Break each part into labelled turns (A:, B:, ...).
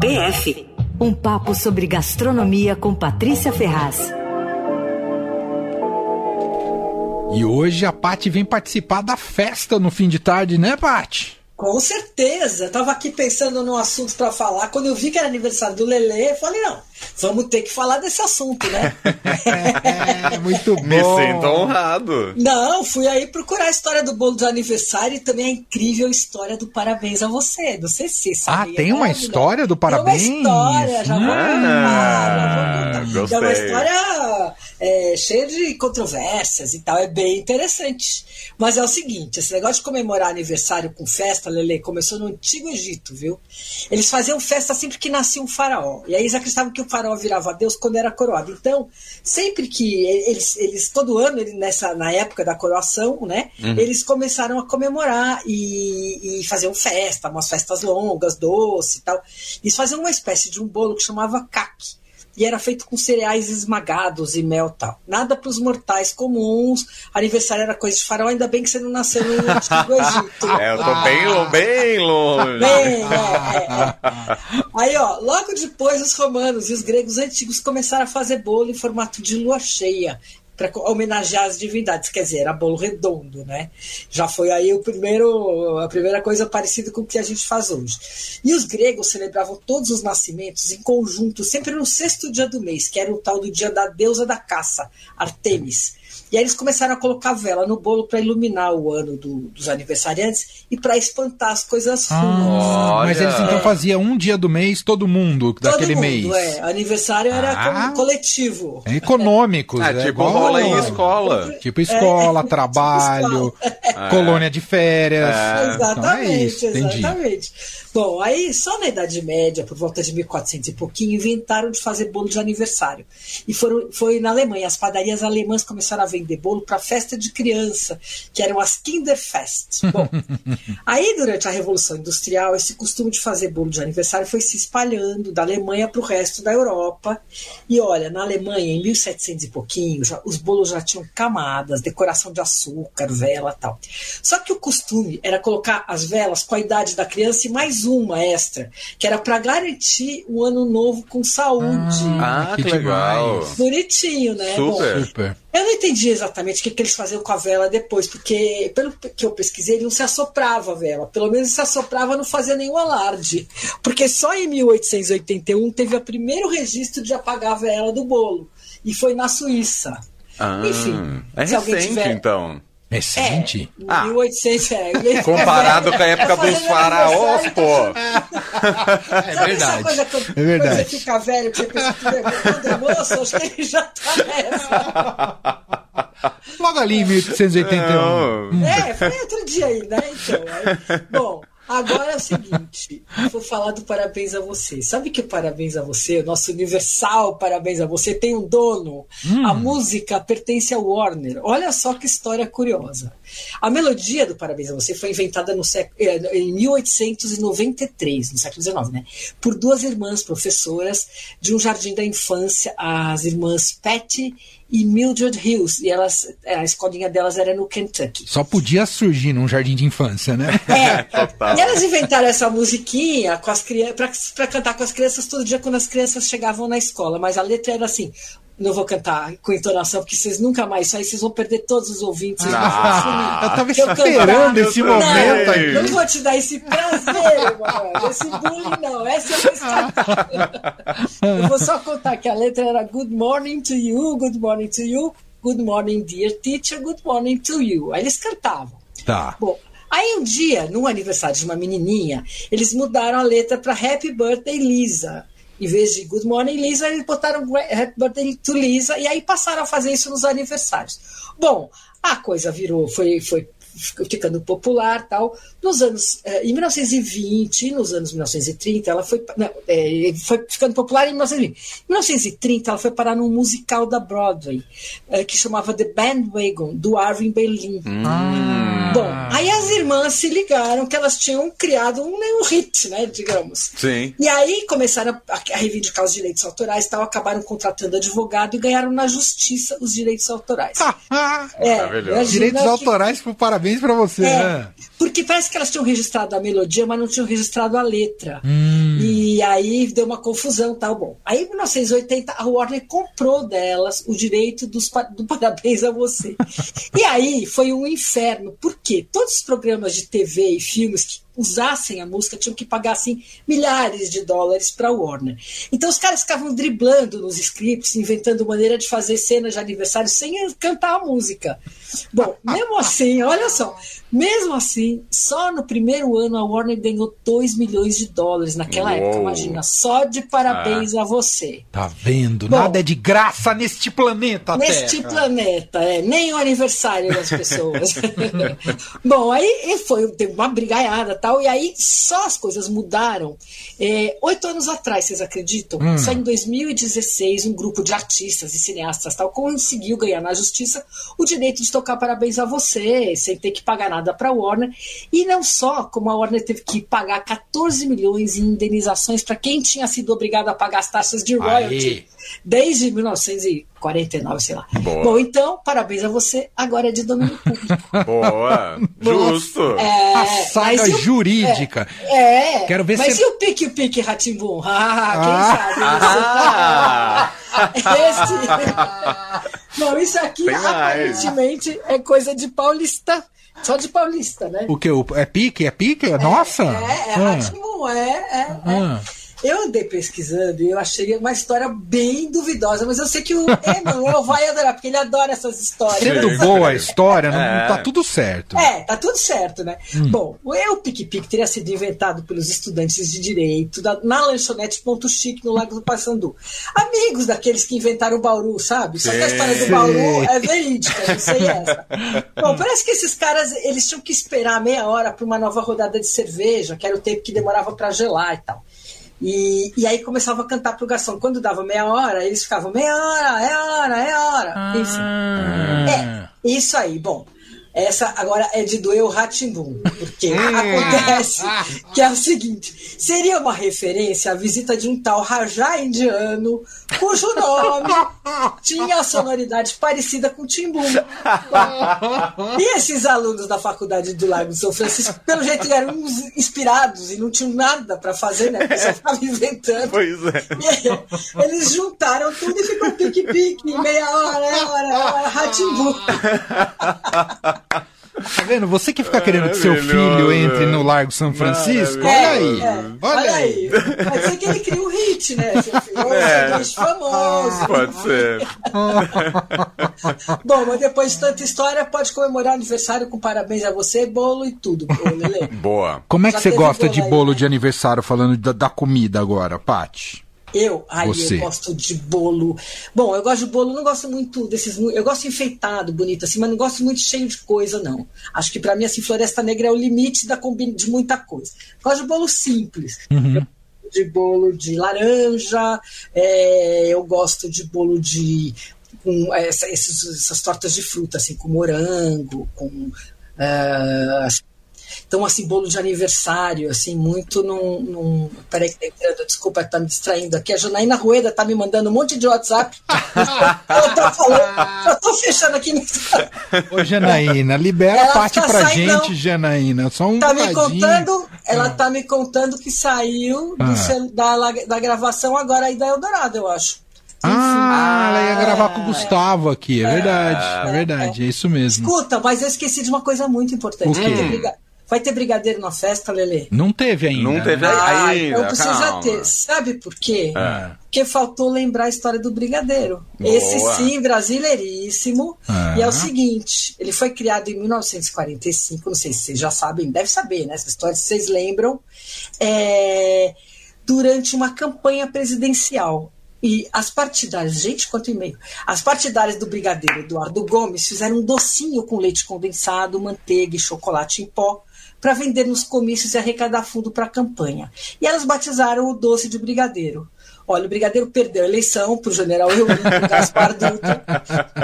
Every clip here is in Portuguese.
A: PF um papo sobre gastronomia com Patrícia Ferraz.
B: E hoje a Pati vem participar da festa no fim de tarde, né, Pati?
C: Com certeza. Tava aqui pensando no assunto para falar. Quando eu vi que era aniversário do Lele, eu falei, não, vamos ter que falar desse assunto, né?
B: é, muito bom.
D: Me sinto honrado.
C: Não, fui aí procurar a história do bolo de aniversário e também a incrível história do parabéns a você, do CC,
B: sabe? Ah, tem uma história do parabéns?
C: Tem uma história, já vou ah, contar, já vou contar. É uma história é, cheia de controvérsias e tal, é bem interessante. Mas é o seguinte, esse negócio de comemorar aniversário com festa, Lele, começou no Antigo Egito, viu? Eles faziam festa sempre que nascia um faraó. E aí eles acreditavam que o faraó virava Deus quando era coroado. Então, sempre que eles, eles todo ano, nessa, na época da coroação, né, uhum. eles começaram a comemorar e, e faziam festa, umas festas longas, doce e tal. Eles faziam uma espécie de um bolo que chamava caque e era feito com cereais esmagados e mel tal. Nada para os mortais comuns. Aniversário era coisa de faraó, ainda bem que você não nasceu no Antigo Egito.
D: É, eu tô bem, bem longe.
C: Bem, é, é, é. Aí, ó, logo depois os romanos e os gregos antigos começaram a fazer bolo em formato de lua cheia para homenagear as divindades, quer dizer, era bolo redondo, né? Já foi aí o primeiro, a primeira coisa parecida com o que a gente faz hoje. E os gregos celebravam todos os nascimentos em conjunto, sempre no sexto dia do mês, que era o tal do dia da deusa da caça, Artemis. E aí eles começaram a colocar vela no bolo para iluminar o ano do, dos aniversariantes e para espantar as coisas
B: ah, ruins. mas eles então faziam um dia do mês, todo mundo todo daquele mundo, mês.
C: É, aniversário era ah, coletivo.
B: É econômico.
D: É, é tipo igual, rola em escola.
B: Tipo escola, é, trabalho, tipo escola. colônia de férias.
C: É. Exatamente, então é isso, exatamente. Bom, aí só na Idade Média, por volta de 1400 e pouquinho, inventaram de fazer bolo de aniversário. E foram, foi na Alemanha. As padarias alemãs começaram a vender bolo para festa de criança, que eram as Kinderfest. Bom, aí durante a Revolução Industrial, esse costume de fazer bolo de aniversário foi se espalhando da Alemanha para o resto da Europa. E olha, na Alemanha, em 1700 e pouquinho, já, os bolos já tinham camadas, decoração de açúcar, vela tal. Só que o costume era colocar as velas com a idade da criança e mais uma extra, que era para garantir um ano novo com saúde.
D: Ah, que, que legal.
C: Bonitinho, né?
D: Super.
C: Bom,
B: Super.
C: Eu não entendi exatamente o que, que, eles faziam com a vela depois, porque pelo que eu pesquisei, não se assoprava a vela. Pelo menos se assoprava, não fazia nenhum alarde. Porque só em 1881 teve o primeiro registro de apagar a vela do bolo. E foi na Suíça.
D: Ah, Enfim. É recente, tiver... então.
B: Recente?
C: É, ah. 1800, é.
D: Comparado com a época é dos faraós, pô.
B: É verdade.
C: Coisa que,
B: é verdade.
C: Quando você fica velho, que você pensa que quando é moço, acho que ele já tá nessa.
B: Logo ali em 1881.
C: É, foi outro dia aí, né? Então, aí, bom. Agora é o seguinte, vou falar do parabéns a você. Sabe que parabéns a você, nosso universal parabéns a você, tem um dono. Hum. A música pertence ao Warner. Olha só que história curiosa. A melodia do Parabéns a Você foi inventada no século, eh, em 1893, no século XIX, né? Por duas irmãs professoras de um jardim da infância, as irmãs Patty e Mildred Hills. E elas, a escolinha delas era no Kentucky.
B: Só podia surgir num jardim de infância, né?
C: É. e elas inventaram essa musiquinha com as para cantar com as crianças todo dia quando as crianças chegavam na escola. Mas a letra era assim: não vou cantar com entonação, porque vocês nunca mais. Isso aí vocês vão perder todos os ouvintes.
B: Ah, eu tava esperando esse momento
C: aí. Não vou te dar esse prazer, mano. Esse bullying, não. Essa eu vou Eu vou só contar que a letra era Good morning to you, good morning to you, good morning, dear teacher, good morning to you. Aí eles cantavam.
B: Tá.
C: Bom, Aí um dia, no aniversário de uma menininha, eles mudaram a letra para Happy Birthday Lisa em vez de Good Morning Lisa, eles botaram Happy Birthday to Lisa e aí passaram a fazer isso nos aniversários. Bom, a coisa virou, foi, foi ficando popular tal. Nos anos, eh, em 1920, nos anos 1930, ela foi, não, é, foi ficando popular em 1920. Em 1930, ela foi parar num musical da Broadway, é, que chamava The Bandwagon, do Arvin Berlin.
D: Hum.
C: Bom, aí as irmãs se ligaram que elas tinham criado um, um hit, né, digamos.
D: Sim.
C: E aí começaram a, a reivindicar os direitos autorais e tal, acabaram contratando advogado e ganharam na justiça os direitos autorais.
D: é,
B: direitos que... autorais, por parabéns para você,
C: é,
B: né?
C: Porque parece que elas tinham registrado a melodia, mas não tinham registrado a letra.
B: Hum.
C: E aí deu uma confusão tal. Bom, aí em 1980 a Warner comprou delas o direito dos, do Parabéns a Você. e aí foi um inferno. Por quê? Todos os programas de TV e filmes que usassem a música tinham que pagar assim milhares de dólares para a Warner. Então os caras ficavam driblando nos scripts, inventando maneira de fazer cenas de aniversário sem cantar a música. Bom, mesmo assim, olha só, mesmo assim, só no primeiro ano a Warner ganhou 2 milhões de dólares naquela Uou. época, imagina, só de parabéns ah. a você.
B: Tá vendo? Bom, Nada é de graça neste planeta,
C: Neste terra. planeta, é, nem o aniversário das pessoas. Bom, aí foi teve uma brigaiada, tá? Tal. E aí só as coisas mudaram. É, oito anos atrás, vocês acreditam? Hum. Só em 2016, um grupo de artistas e cineastas tal conseguiu ganhar na justiça o direito de tocar Parabéns a Você, sem ter que pagar nada para a Warner. E não só, como a Warner teve que pagar 14 milhões em indenizações para quem tinha sido obrigado a pagar as taxas de royalty. Aí desde 1949, sei lá. Boa. Bom, então, parabéns a você, agora é de domínio público.
D: Boa, justo.
B: É, a saga jurídica.
C: É, é, Quero ver mas se... e o pique-pique Ratimbum? Ah, quem ah. sabe? Ah. Esse... Não, isso aqui Tem aparentemente mais. é coisa de paulista. Só de paulista, né?
B: O que? É pique? É pique? Nossa! É,
C: é, é ah. Ratimbum, é, é, ah. é. Eu andei pesquisando e eu achei uma história bem duvidosa, mas eu sei que o Emanuel vai adorar, porque ele adora essas histórias.
B: Sendo boa a história, não, é. tá tudo certo.
C: É, tá tudo certo, né? Hum. Bom, o Eu Pique-Pique teria sido inventado pelos estudantes de Direito da, na lanchonete Ponto Chique, no Lago do Passandu. Amigos daqueles que inventaram o Bauru, sabe? Só que a história do Bauru é verídica, não sei essa. Bom, parece que esses caras, eles tinham que esperar meia hora para uma nova rodada de cerveja, que era o tempo que demorava para gelar e tal. E, e aí começava a cantar pro garçom. Quando dava meia hora, eles ficavam meia hora, é hora, é hora. Ah. Enfim. É, isso aí. Bom, essa agora é de doer o Ratimbum, porque acontece que é o seguinte: seria uma referência à visita de um tal Rajá indiano, cujo nome tinha a sonoridade parecida com Timbum. E esses alunos da faculdade do Lago de São Francisco, pelo jeito, eram inspirados e não tinham nada para fazer, né? Porque só estavam inventando.
D: Pois é.
C: Eles juntaram tudo e ficou pique-pique, meia hora, hora, hora, Ratimbum.
B: Tá vendo? Você que fica querendo que seu filho entre no Largo São Francisco, olha é, aí. É, olha, olha aí.
C: Pode ser que ele crie um hit, né? Seu filho é. famoso.
D: Pode ser.
C: Bom, mas depois de tanta história, pode comemorar aniversário com parabéns a você, bolo e tudo, Lele.
D: Boa.
B: Como é que você gosta de bolo aí, de aniversário, falando da, da comida agora, Paty?
C: Eu, aí eu gosto de bolo. Bom, eu gosto de bolo, não gosto muito desses. Eu gosto enfeitado, bonito, assim, mas não gosto muito cheio de coisa, não. Acho que para mim, assim, Floresta Negra é o limite da combina de muita coisa. Gosto de bolo simples. Uhum. De bolo de laranja, é, eu gosto de bolo de. com essa, esses, essas tortas de fruta, assim, com morango, com. Uh, então, assim, bolo de aniversário, assim, muito num. num... Peraí que tá entrando, desculpa, tá me distraindo aqui. A Janaína Rueda tá me mandando um monte de WhatsApp. eu tô falando, eu tô fechando aqui.
B: Ô, Janaína, libera ela a parte tá pra saindo, gente, Janaína. Só um
C: tá me contando, Ela ah. tá me contando que saiu ah. cel, da, da gravação agora aí da Eldorado, eu acho.
B: Ah, ela ia gravar com o Gustavo aqui, é, verdade, é, é verdade, é, é, isso mesmo.
C: Escuta, mas eu esqueci de uma coisa muito importante.
B: O quê?
C: Vai ter brigadeiro na festa, Lele?
B: Não teve ainda.
D: Não teve ah, ainda.
C: Então precisa calma. ter. Sabe por quê? É. Porque faltou lembrar a história do brigadeiro. Boa. Esse sim, brasileiríssimo. É. E é o seguinte: ele foi criado em 1945. Não sei se vocês já sabem, deve saber, né? Essa história, se vocês lembram. É, durante uma campanha presidencial. E as partidárias, gente, quanto e-mail. As partidárias do Brigadeiro Eduardo Gomes fizeram um docinho com leite condensado, manteiga e chocolate em pó para vender nos comícios e arrecadar fundo para a campanha. E elas batizaram o doce de brigadeiro. Olha, o brigadeiro perdeu a eleição para o general Eurico Gaspar Dutra,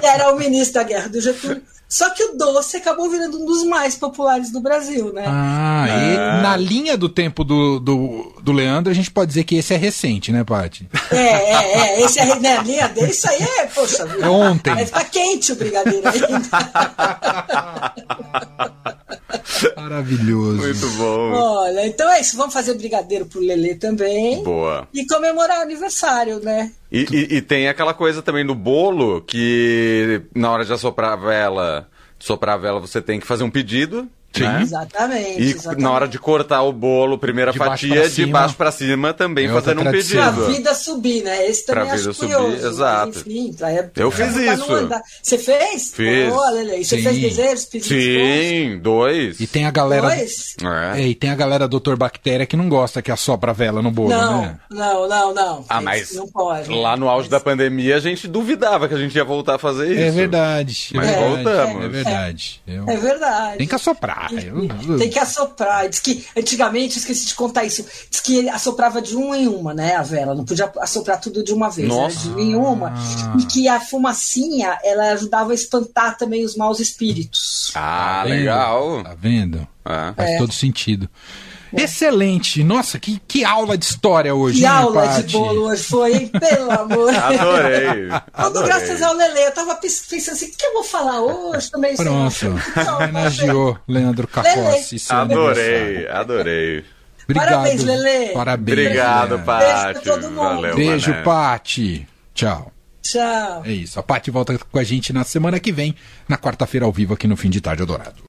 C: que era o ministro da guerra do Getúlio. Só que o doce acabou virando um dos mais populares do Brasil, né?
B: Ah, e ah. na linha do tempo do, do, do, Leandro, a gente pode dizer que esse é recente, né, Paty?
C: É, é, é. Esse é né, a linha dele, isso aí é, poxa vida.
B: É ontem.
C: Vai ficar quente o brigadeiro ainda.
B: Maravilhoso.
D: Muito bom.
C: Olha, então é isso. Vamos fazer brigadeiro pro Lelê também.
D: Boa.
C: E comemorar o aniversário, né?
D: E, e- e tem aquela coisa também do bolo que na hora de assoprar a vela, soprar a vela, você tem que fazer um pedido.
B: Sim.
D: né?
C: Exatamente.
D: E
C: exatamente.
D: na hora de cortar o bolo, primeira
B: De
D: fatia, de baixo pra cima, também
B: É
D: fazendo um
B: tradição.
C: Pra
D: pedido.
C: vida subir, né? Esse também
D: Pra
C: acho
D: vida subir,
C: curioso. mas,
D: exato.
C: Enfim, pra,
D: Eu
C: pra-
D: fiz
C: pra
D: isso.
C: Você fez?
D: Fiz.
C: Boa, Lele. Você
B: Sim.
C: fez desejos, pedidos
D: Sim, dois.
B: E tem a galera.
C: Dois?
B: É, e tem a galera Doutor Bactéria que não gosta que assopra a vela no bolo,
C: Não,
B: né?
C: não, não, não.
D: Ah, mas
C: não pode.
D: lá no auge da pandemia a gente duvidava que a gente ia voltar a fazer isso.
B: É verdade. É
D: Mas voltamos.
B: É verdade. Eu-
C: É verdade.
B: Tem que assoprar. Eu-
C: Tem que assoprar. Diz que antigamente, eu esqueci de contar isso. Diz que ele assoprava de uma em uma, né? A vela. Não podia assoprar tudo de uma vez.
D: Nossa.
C: Né? De em uma. E que a fumacinha ela ajudava a espantar também os maus espíritos.
D: Ah,
B: Tá
D: legal.
B: Tá vendo?
D: Ah.
B: Faz
C: É.
B: todo sentido. Excelente! Nossa, que, que aula de história hoje,
C: Que
B: hein,
C: aula de bolo hoje foi, hein? Pelo amor.
D: Adorei.
C: Tudo
D: adorei.
C: graças ao Lele. Eu tava pens- pensando assim, o que eu vou falar hoje também? lá.
B: Pronto. Homenageou Leandro Cacossi. seu
D: Adorei, adorei.
B: Obrigado.
C: Parabéns, Lelê.
B: Parabéns.
D: Obrigado,
B: Leandro.
D: Paty.
C: Beijo pra todo mundo.
D: Valeu,
B: Beijo,
D: mané.
B: Pati. Tchau.
C: Tchau.
B: É isso. A Paty volta com a gente na semana que vem, na quarta-feira ao vivo aqui no Fim de Tarde Dourado.